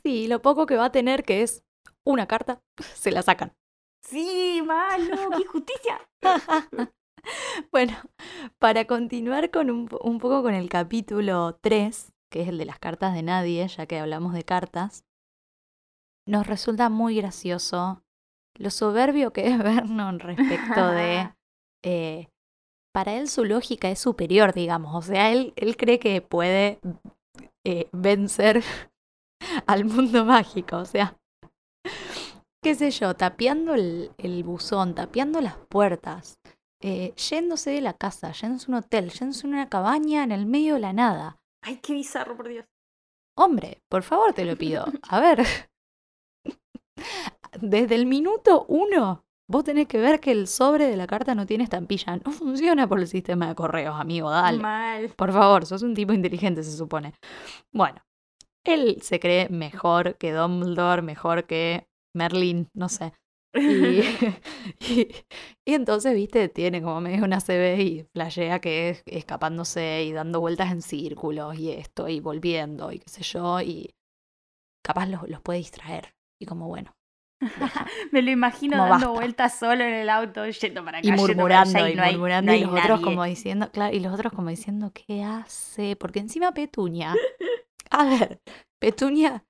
Sí, lo poco que va a tener, que es una carta, se la sacan. sí, malo, qué injusticia. Bueno, para continuar con un, un poco con el capítulo 3, que es el de las cartas de nadie, ya que hablamos de cartas, nos resulta muy gracioso lo soberbio que es Vernon respecto de... eh, para él su lógica es superior, digamos, o sea, él, él cree que puede eh, vencer al mundo mágico, o sea, qué sé yo, tapeando el, el buzón, tapeando las puertas, eh, yéndose de la casa, yéndose a un hotel, yéndose a una cabaña en el medio de la nada. Ay, qué bizarro, por Dios. Hombre, por favor te lo pido. A ver, desde el minuto uno, vos tenés que ver que el sobre de la carta no tiene estampilla. No funciona por el sistema de correos, amigo, dale. Mal. Por favor, sos un tipo inteligente, se supone. Bueno, él se cree mejor que Dumbledore, mejor que Merlin, no sé. Y, y, y entonces, viste, tiene como medio una CB y flashea que es escapándose y dando vueltas en círculos y esto y volviendo y qué sé yo. Y capaz los, los puede distraer. Y como bueno. deja. Me lo imagino Como dando basta. vueltas solo en el auto, yendo para acá, Y para murmurando allá, y no hay- murmurando no y los otros como diciendo, claro, y los otros como diciendo, ¿qué hace? Porque encima Petunia, a ver, Petunia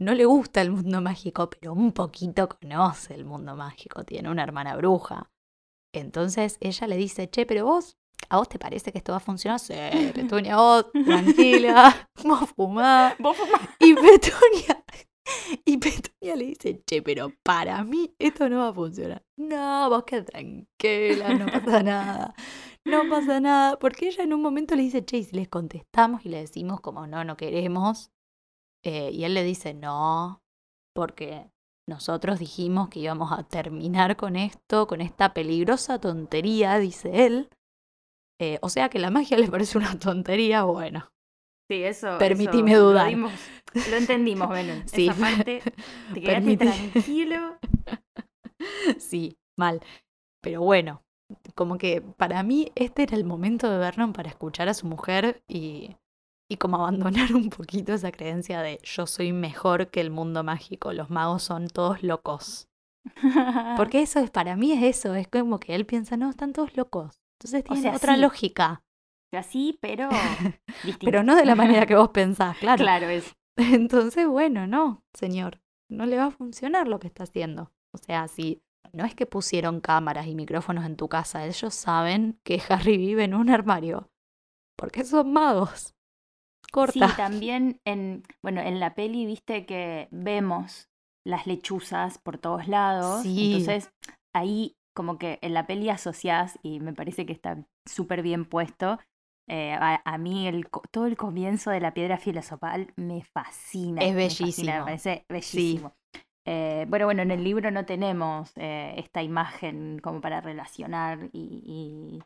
no le gusta el mundo mágico, pero un poquito conoce el mundo mágico, tiene una hermana bruja. Entonces ella le dice, che, pero vos, ¿a vos te parece que esto va a funcionar? Sí, Petunia, vos, tranquila, vos fumá. Vos fumás. Y Petunia, y Petunia le dice, che, pero para mí esto no va a funcionar. No, vos quedate tranquila, no pasa nada. No pasa nada. Porque ella en un momento le dice, che, y si les contestamos y le decimos como no, no queremos. Eh, y él le dice, no, porque nosotros dijimos que íbamos a terminar con esto, con esta peligrosa tontería, dice él. Eh, o sea que la magia le parece una tontería, bueno. Sí, eso. Permitime eso dudar. Lo, dimos- lo entendimos, Belén. Sí. Esa parte, te quedaste tranquilo. Sí, mal. Pero bueno, como que para mí este era el momento de Vernon para escuchar a su mujer y, y como abandonar un poquito esa creencia de yo soy mejor que el mundo mágico, los magos son todos locos. Porque eso es, para mí es eso, es como que él piensa, no, están todos locos. Entonces tiene sea, otra sí. lógica, Así, pero distinto. pero no de la manera que vos pensás, claro. Claro, es. Entonces, bueno, no, señor, no le va a funcionar lo que está haciendo. O sea, si no es que pusieron cámaras y micrófonos en tu casa, ellos saben que Harry vive en un armario. Porque son magos. Corta. Sí, también en, bueno, en la peli viste que vemos las lechuzas por todos lados. Sí. Entonces, ahí como que en la peli asociás, y me parece que está súper bien puesto. eh, a, a mí el, todo el comienzo de la piedra filosofal me fascina. Es me fascina, bellísimo. me parece bellísimo. Eh, bueno, bueno, en el libro no tenemos eh, esta imagen como para relacionar y, y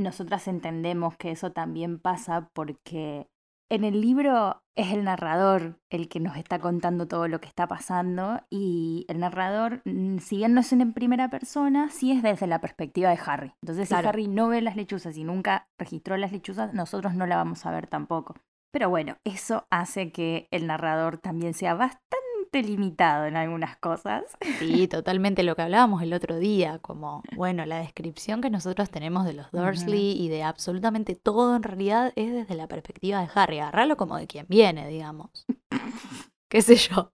nosotras entendemos que eso también pasa porque en el libro es el narrador el que nos está contando todo lo que está pasando y el narrador, mm, si bien no es en primera persona, sí es desde la perspectiva de Harry. Entonces, Claro. si Harry no ve las lechuzas y nunca registró las lechuzas, nosotros no la vamos a ver tampoco. Pero bueno, eso hace que el narrador también sea bastante limitado en algunas cosas. Sí, totalmente lo que hablábamos el otro día, como, bueno, la descripción que nosotros tenemos de los Dursley y de absolutamente todo en realidad es desde la perspectiva de Harry. Agarralo como de quien viene, digamos. ¿Qué sé yo?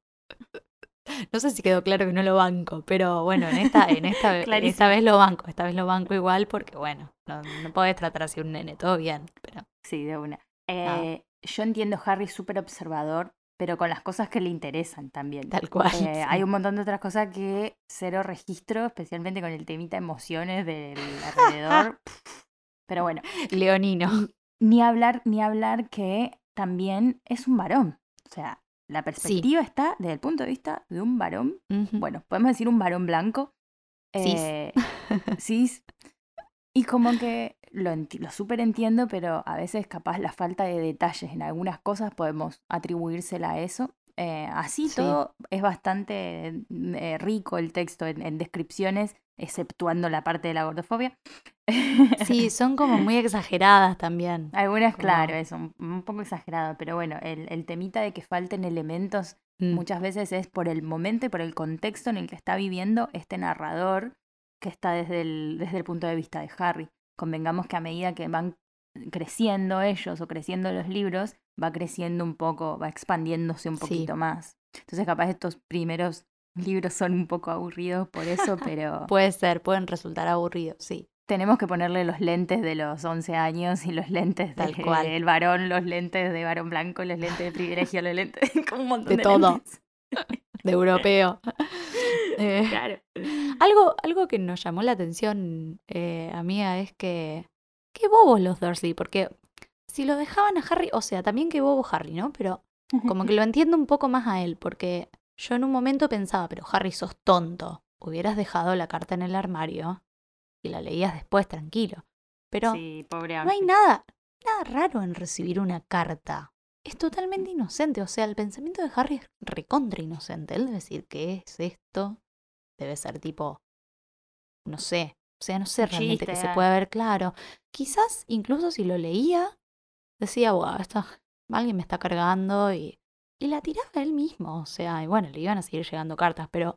No sé si quedó claro que no lo banco, pero bueno, en esta, en esta, en esta vez lo banco, esta vez lo banco igual porque bueno, no, no podés tratar así un nene, todo bien, pero Sí, de una. Ah. Eh, Yo entiendo Harry súper observador, pero con las cosas que le interesan también. tal cual. Eh, sí. Hay un montón de otras cosas que cero registro, especialmente con el temita emociones del alrededor. Pero bueno, Leonino. ni hablar, ni hablar que también es un varón. O sea, la perspectiva está desde el punto de vista de un varón. Bueno, podemos decir un varón blanco. Cis. eh, cis. Y como que lo, lo súper entiendo, pero a veces capaz la falta de detalles en algunas cosas podemos atribuírsela a eso. Eh, así Sí. todo es bastante eh, rico el texto en, en descripciones, exceptuando la parte de la gordofobia. Sí, son como muy exageradas también. Algunas, como- claro, es un, un poco exagerado, pero bueno, el, el temita de que falten elementos Mm, muchas veces es por el momento y por el contexto en el que está viviendo este narrador que está desde el, desde el punto de vista de Harry. Convengamos que a medida que van creciendo ellos o creciendo los libros, va creciendo un poco, va expandiéndose un Sí. poquito más. Entonces capaz estos primeros libros son un poco aburridos por eso, pero Puede ser, pueden resultar aburridos, sí. tenemos que ponerle los lentes de los 11 años y los lentes del cual. varón, los lentes de varón blanco, los lentes de privilegio, los lentes, como un montón De de, todo. lentes. De europeo. Eh, Claro. algo, algo que nos llamó la atención, eh, amiga, es que. Qué bobos los Dursley, porque si lo dejaban a Harry, o sea, también qué bobo Harry, ¿no? Pero como que lo entiendo un poco más a él, porque yo en un momento pensaba, pero Harry, sos tonto. Hubieras dejado la carta en el armario y la leías después, tranquilo. Pero sí, pobre no hay nada, nada raro en recibir una carta. Es totalmente inocente, o sea, el pensamiento de Harry es recontra inocente. Él debe decir, ¿qué es esto? Debe ser tipo, no sé, o sea, no sé realmente chiste, se puede ver claro. Quizás incluso si lo leía, decía, wow, esto, alguien me está cargando y, y la tiraba él mismo, o sea, y bueno, le iban a seguir llegando cartas, pero,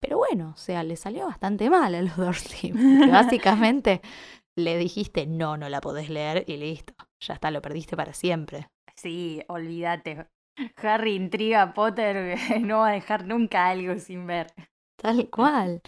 pero bueno, o sea, le salió bastante mal a los porque básicamente le dijiste, no, no la podés leer y listo, ya está, lo perdiste para siempre. Sí, olvídate. Harry intriga a Potter, no va a dejar nunca algo sin ver. Tal cual.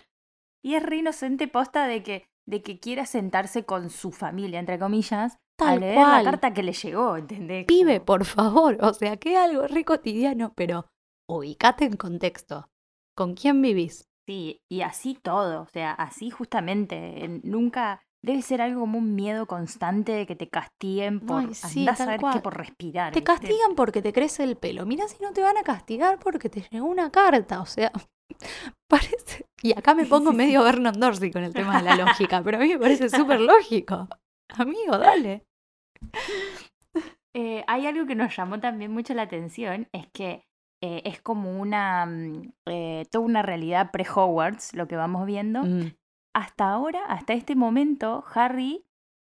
Y es re inocente posta de que, de que quiera sentarse con su familia, entre comillas, a Tal leer cual. la carta que le llegó, ¿entendés? Pibe, por favor, o sea, que algo re cotidiano, pero ubicate en contexto. ¿Con quién vivís? Sí, y así todo, o sea, así justamente, en- nunca debe ser algo como un miedo constante de que te castiguen por Ay, sí, andá a cual. qué por respirar. Te ¿viste? castigan porque te crece el pelo. Mira si no te van a castigar porque te llegó una carta. O sea, parece. Y acá me pongo medio Vernon Dorsey con el tema de la lógica, pero a mí me parece súper lógico. Amigo, dale. Eh, hay algo que nos llamó también mucho la atención, es que eh, es como una, mm, eh, toda una realidad pre-Hogwarts, lo que vamos viendo. Mm, Hasta ahora, hasta este momento, Harry,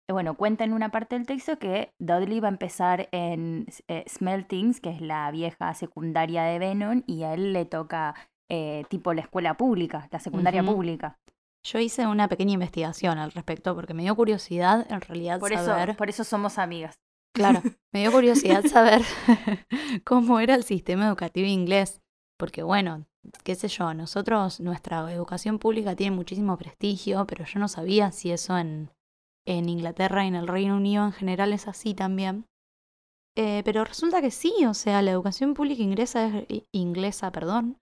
eh, bueno, cuenta en una parte del texto que Dudley va a empezar en eh, Smeltings, que es la vieja secundaria de Venom, y a él le toca eh, tipo la escuela pública, la secundaria pública. Yo hice una pequeña investigación al respecto porque me dio curiosidad en realidad Por eso, saber. por eso somos amigas. Claro, me dio curiosidad saber cómo era el sistema educativo inglés, porque bueno, qué sé yo, nosotros, nuestra educación pública tiene muchísimo prestigio, pero yo no sabía si eso en, en Inglaterra y en el Reino Unido en general es así también. Eh, pero resulta que sí, o sea, la educación pública inglesa es, inglesa, perdón,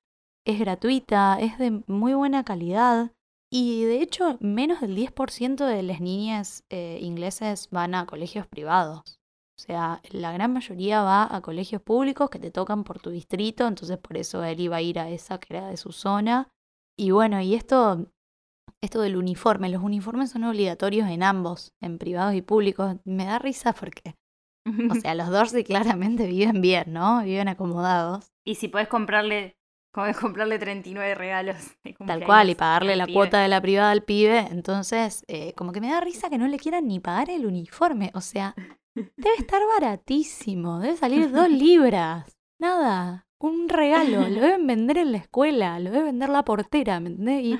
es gratuita, es de muy buena calidad. Y de hecho, menos del 10% de las niñas eh, ingleses van a colegios privados. O sea, la gran mayoría va a colegios públicos que te tocan por tu distrito, entonces por eso él iba a ir a esa que era de su zona. Y bueno, y esto, esto del uniforme, los uniformes son obligatorios en ambos, en privados y públicos. Me da risa porque, o sea, los Dorsey claramente viven bien, ¿no? Viven acomodados. y si puedes comprarle, podés comprarle 39 regalos. de Tal cual, y pagarle la pibe. cuota de la privada al pibe. Entonces, eh, como que me da risa que no le quieran ni pagar el uniforme. O sea, debe estar baratísimo, debe salir dos libras. Nada, un regalo, lo deben vender en la escuela, lo debe vender la portera, ¿me entendés? Y,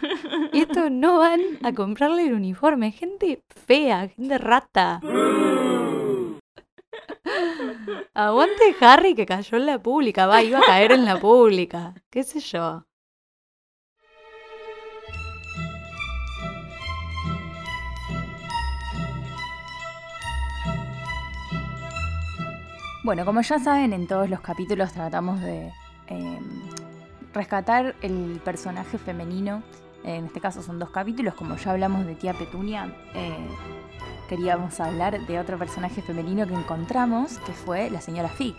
y estos no van a comprarle el uniforme. Gente fea, gente rata. Aguante Harry que cayó en la pública, va, iba a caer en la pública, qué sé yo. Bueno, como ya saben, en todos los capítulos tratamos de eh, rescatar el personaje femenino. En este caso son dos capítulos, como ya hablamos de tía Petunia, eh, queríamos hablar de otro personaje femenino que encontramos, que fue la señora Fig.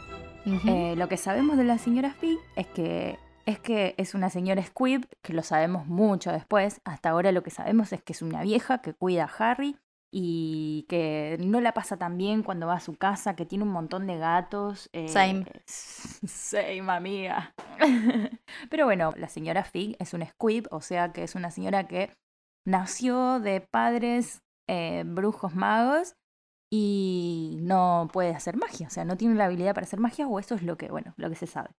Eh, lo que sabemos de la señora Fig es que es que es una señora Squib, que lo sabemos mucho después. Hasta ahora lo que sabemos es que es una vieja que cuida a Harry y que no la pasa tan bien cuando va a su casa, que tiene un montón de gatos. eh, Same. Same, amiga. Pero bueno, la señora Fig es una Squib, o sea que es una señora que nació de padres eh, brujos magos y no puede hacer magia, o sea, no tiene la habilidad para hacer magia o eso es lo que, bueno, lo que se sabe.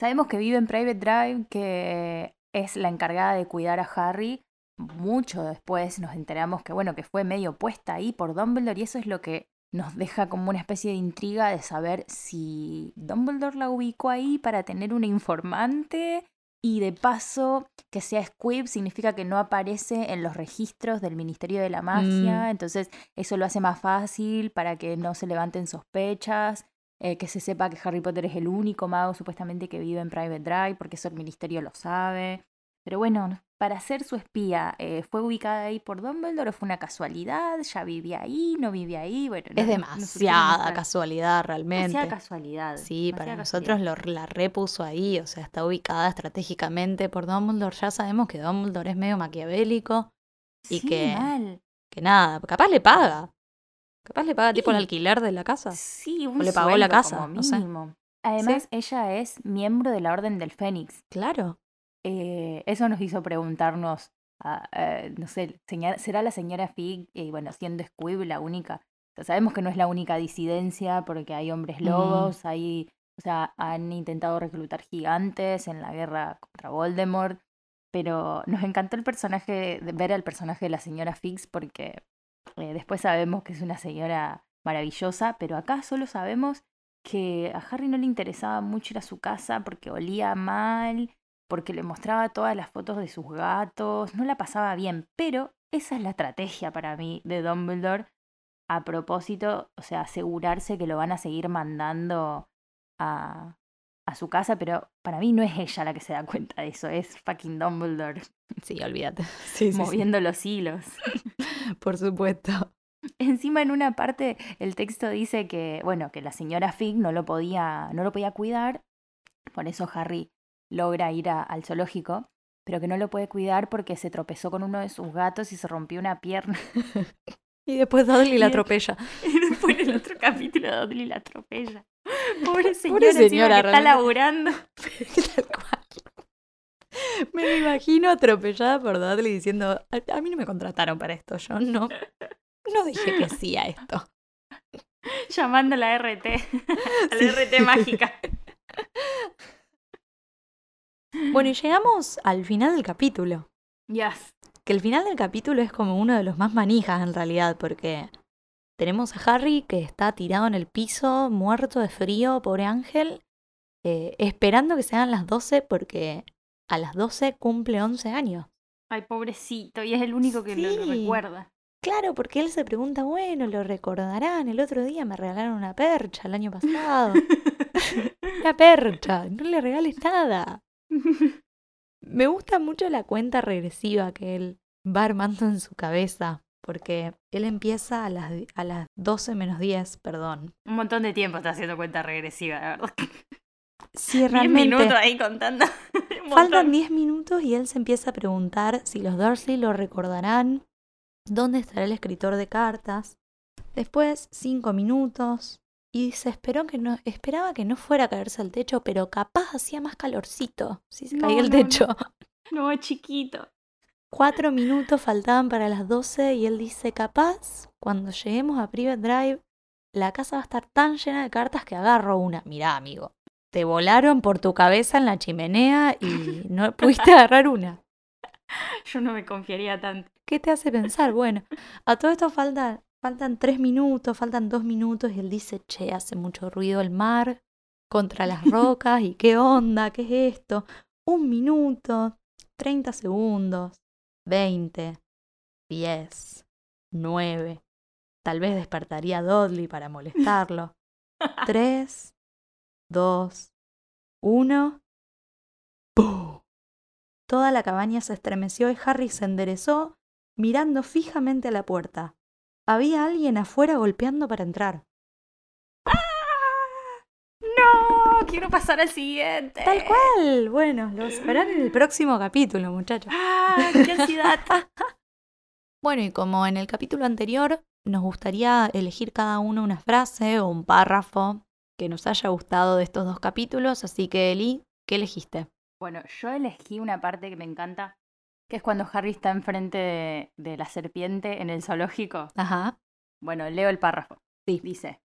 Sabemos que vive en Private Drive, que es la encargada de cuidar a Harry. Mucho después nos enteramos que, bueno, que fue medio puesta ahí por Dumbledore y eso es lo que nos deja como una especie de intriga de saber si Dumbledore la ubicó ahí para tener una informante y de paso que sea Squib significa que no aparece en los registros del Ministerio de la Magia, entonces eso lo hace más fácil para que no se levanten sospechas, eh, que se sepa que Harry Potter es el único mago supuestamente que vive en Private Drive, porque eso el Ministerio lo sabe. Pero bueno, para ser su espía, eh, ¿fue ubicada ahí por Dumbledore o fue una casualidad? ¿Ya vivía ahí? ¿No vivía ahí? Bueno, no- Es no demasiada casualidad realmente. Demasiada casualidad. Sí, para nosotros lo, la repuso ahí, o sea, está ubicada estratégicamente por Dumbledore. Ya sabemos que Dumbledore es medio maquiavélico, y Sí, que- mal. que nada, capaz le paga. Capaz le paga tipo el alquiler de la casa. Sí, un le pagó la casa, como no sé. Además, ella es miembro de la Orden del Fénix. Claro. Eh, eso nos hizo preguntarnos, ah, eh, no sé, ¿será la señora Fig, y bueno, siendo Squib la única? O sea, sabemos que no es la única disidencia porque hay hombres Mm. lobos, hay, o sea, han intentado reclutar gigantes en la guerra contra Voldemort, pero nos encantó el personaje, ver al personaje de la señora Fix porque eh, después sabemos que es una señora maravillosa, pero acá solo sabemos que a Harry no le interesaba mucho ir a su casa porque olía mal, porque le mostraba todas las fotos de sus gatos, no la pasaba bien, pero esa es la estrategia para mí de Dumbledore a propósito, o sea, asegurarse que lo van a seguir mandando a, a su casa, pero para mí no es ella la que se da cuenta de eso, es fucking Dumbledore Sí, olvídate. Sí, sí, sí. moviendo los hilos. Por supuesto. Encima en una parte el texto dice que, bueno, que la señora Fig no lo podía, no lo podía cuidar, por eso Harry logra ir a- al zoológico, pero que no lo puede cuidar porque se tropezó con uno de sus gatos y se rompió una pierna. Y después Dudley la atropella. Y después en el otro capítulo Dudley la atropella. Pobre señora, Pobre encima señora, que está laburando. Tal cual. Me imagino atropellada por Dudley diciendo, a, a mí no me contrataron para esto, yo no, no dije que sí a esto. Llamando a la RT, a la Sí. RT mágica. Bueno, y llegamos al final del capítulo. Yes. Que el final del capítulo es como uno de los más manijas en realidad, porque tenemos a Harry que está tirado en el piso, muerto de frío, pobre ángel, eh, esperando que sean las 12 porque a las 12 cumple 11 años. Ay, pobrecito, y es el único que lo, lo recuerda. Claro, porque él se pregunta, bueno, lo recordarán, el otro día me regalaron una percha el año pasado. una percha, no le regales nada. Me gusta mucho la cuenta regresiva que él va armando en su cabeza, porque él empieza a las, a las 12 menos 10, perdón. Un montón de tiempo está haciendo cuenta regresiva, la verdad. Sí, Diez realmente. minutos ahí contando. Faltan montón. 10 minutos y él se empieza a preguntar si los Dursley lo recordarán, dónde estará el escritor de cartas. Después, 5 minutos. Y se esperó que no, esperaba que no fuera a caerse al techo, pero capaz hacía más calorcito si se No, caía el no, techo. No, chiquito. Cuatro minutos faltaban para las 12 y él dice, capaz, cuando lleguemos a Private Drive, la casa va a estar tan llena de cartas que agarro una. Mirá, amigo, te volaron por tu cabeza en la chimenea y no pudiste agarrar una. Yo no me confiaría tanto. ¿Qué te hace pensar? Bueno, a todo esto falta, faltan tres minutos, faltan dos minutos y él dice, che, hace mucho ruido el mar contra las rocas y qué onda, qué es esto. Un minuto, 30 segundos, 20, 10, 9. Tal vez despertaría a Dudley para molestarlo. 3, 2, 1. ¡Pum! Toda la cabaña se estremeció y Harry se enderezó mirando fijamente a la puerta. Había alguien afuera golpeando para entrar. ¡No! Quiero pasar al siguiente. Tal cual. Bueno, los verán en el próximo capítulo, muchachos. ¡Ah! ¡Qué ansiedad! Bueno, y como en el capítulo anterior, nos gustaría elegir cada uno una frase o un párrafo que nos haya gustado de estos dos capítulos, así que Eli, ¿qué elegiste? Bueno, yo elegí una parte que me encanta, que es cuando Harry está enfrente de, de la serpiente en el zoológico. Ajá. Bueno, leo el párrafo. Sí. Dice,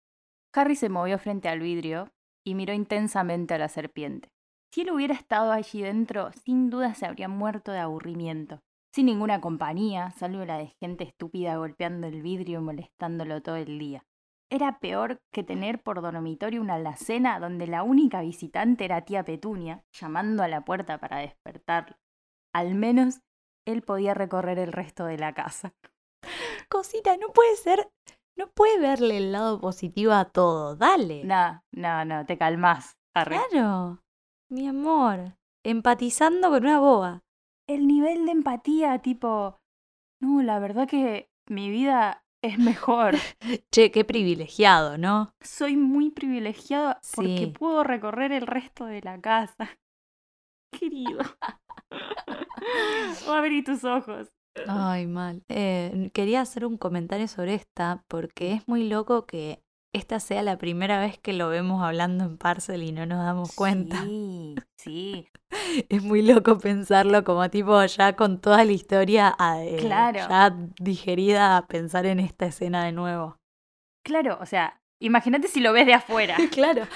Harry se movió frente al vidrio y miró intensamente a la serpiente. Si él hubiera estado allí dentro, sin duda se habría muerto de aburrimiento. Sin ninguna compañía, salvo la de gente estúpida golpeando el vidrio y molestándolo todo el día. Era peor que tener por dormitorio una alacena donde la única visitante era tía Petunia, llamando a la puerta para despertarlo. Al menos él podía recorrer el resto de la casa. Cosita, no puede ser. No puede verle el lado positivo a todo. Dale. No, no, no, te calmás, Harry. Claro. Mi amor. Empatizando con una boba. El nivel de empatía, tipo, no, la verdad que mi vida es mejor. Che, qué privilegiado, ¿no? Soy muy privilegiado porque puedo recorrer el resto de la casa. Querido. Oh, abrí tus ojos. Ay, mal. Eh, quería hacer un comentario sobre esta porque es muy loco que esta sea la primera vez que lo vemos hablando en Parcel y no nos damos cuenta. Sí, sí. Es muy loco pensarlo como tipo ya con toda la historia ah, eh, Claro. ya digerida a pensar en esta escena de nuevo. Claro, o sea, imagínate si lo ves de afuera. Claro.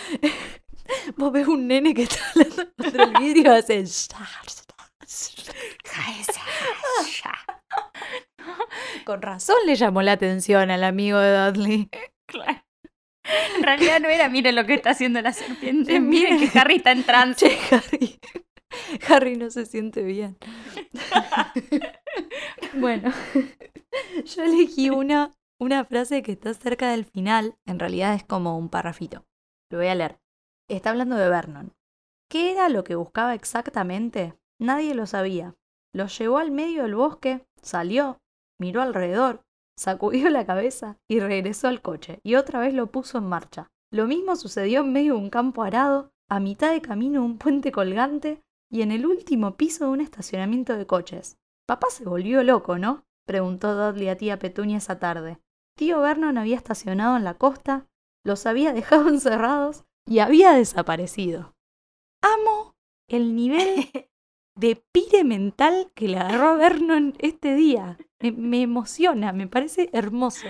Vos ves un nene que está hablando contra el vidrio y hace... Con razón le llamó la atención al amigo de Dudley. Claro. En realidad no era, miren lo que está haciendo la serpiente. Eh, Miren que Harry está en trance. Harry. Harry no se siente bien. bueno, yo elegí una, una frase que está cerca del final. En realidad es como un parrafito. Lo voy a leer. Está hablando de Vernon. ¿Qué era lo que buscaba exactamente? Nadie lo sabía. Lo llevó al medio del bosque, salió, miró alrededor, sacudió la cabeza y regresó al coche, y otra vez lo puso en marcha. Lo mismo sucedió en medio de un campo arado, a mitad de camino un puente colgante y en el último piso de un estacionamiento de coches. Papá se volvió loco, ¿no? preguntó Dudley a tía Petunia esa tarde. Tío Vernon había estacionado en la costa, los había dejado encerrados y había desaparecido. Amo el nivel de pire mental que le agarró a Vernon este día. Me, me emociona, me parece hermoso.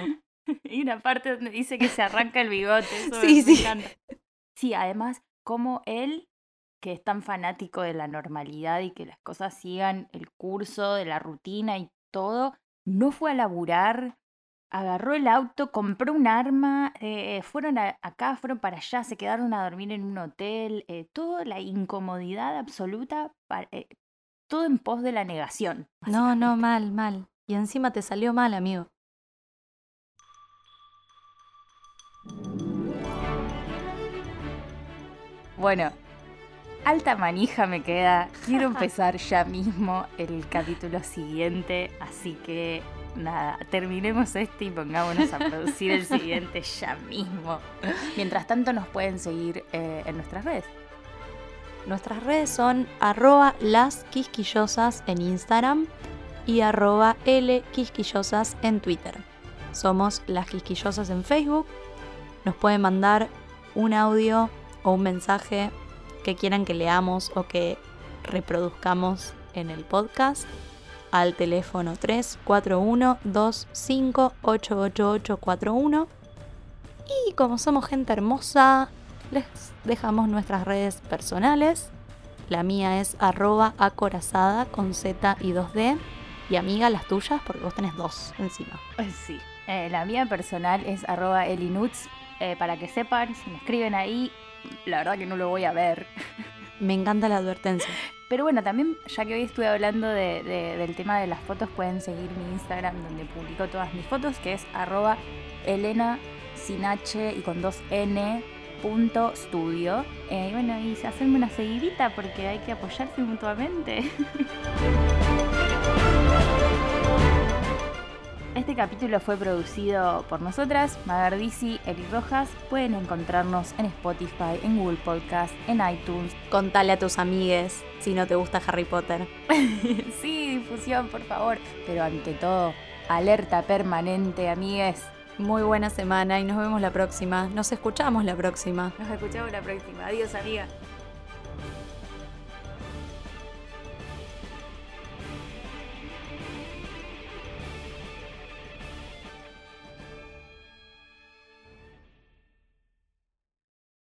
Y una parte donde dice que se arranca el bigote. Eso Sí, me sí. encanta. Sí, además, como él, que es tan fanático de la normalidad y que las cosas sigan el curso de la rutina y todo, no fue a laburar, agarró el auto, compró un arma, eh, fueron a- acá, fueron para allá, se quedaron a dormir en un hotel, eh, toda la incomodidad absoluta, pa- eh, todo en pos de la negación. No, no, mal, mal. Y encima te salió mal, amigo. Bueno, alta manija me queda. Quiero empezar ya mismo el capítulo siguiente, así que nada, terminemos este y pongámonos a producir el siguiente ya mismo. Mientras tanto nos pueden seguir eh, en nuestras redes. Nuestras redes son arroba las quisquillosas en Instagram y arroba L quisquillosas en Twitter. Somos las quisquillosas en Facebook. Nos pueden mandar un audio o un mensaje que quieran que leamos o que reproduzcamos en el podcast al teléfono 341 25888841 y como somos gente hermosa les dejamos nuestras redes personales. La mía es arroba acorazada con Z y 2D. Y amiga, las tuyas, porque vos tenés dos encima. Sí. Eh, la mía personal es arroba elinuts. eh, para que sepan, si me escriben ahí, la verdad que no lo voy a ver. Me encanta la advertencia. Pero bueno, también, ya que hoy estuve hablando de- de- del tema de las fotos, pueden seguir mi Instagram donde publico todas mis fotos, que es arroba Elena sin H y con dos N studio. Eh, y bueno, y hacerme una seguidita porque hay que apoyarse mutuamente. Este capítulo fue producido por nosotras, Magardisi, Eli Rojas. Pueden encontrarnos en Spotify, en Google Podcast, en iTunes. Contale a tus amigues si no te gusta Harry Potter. sí, difusión, por favor. Pero ante todo, alerta permanente, amigues. Muy buena semana y nos vemos la próxima. Nos escuchamos la próxima. Nos escuchamos la próxima. Adiós, amiga.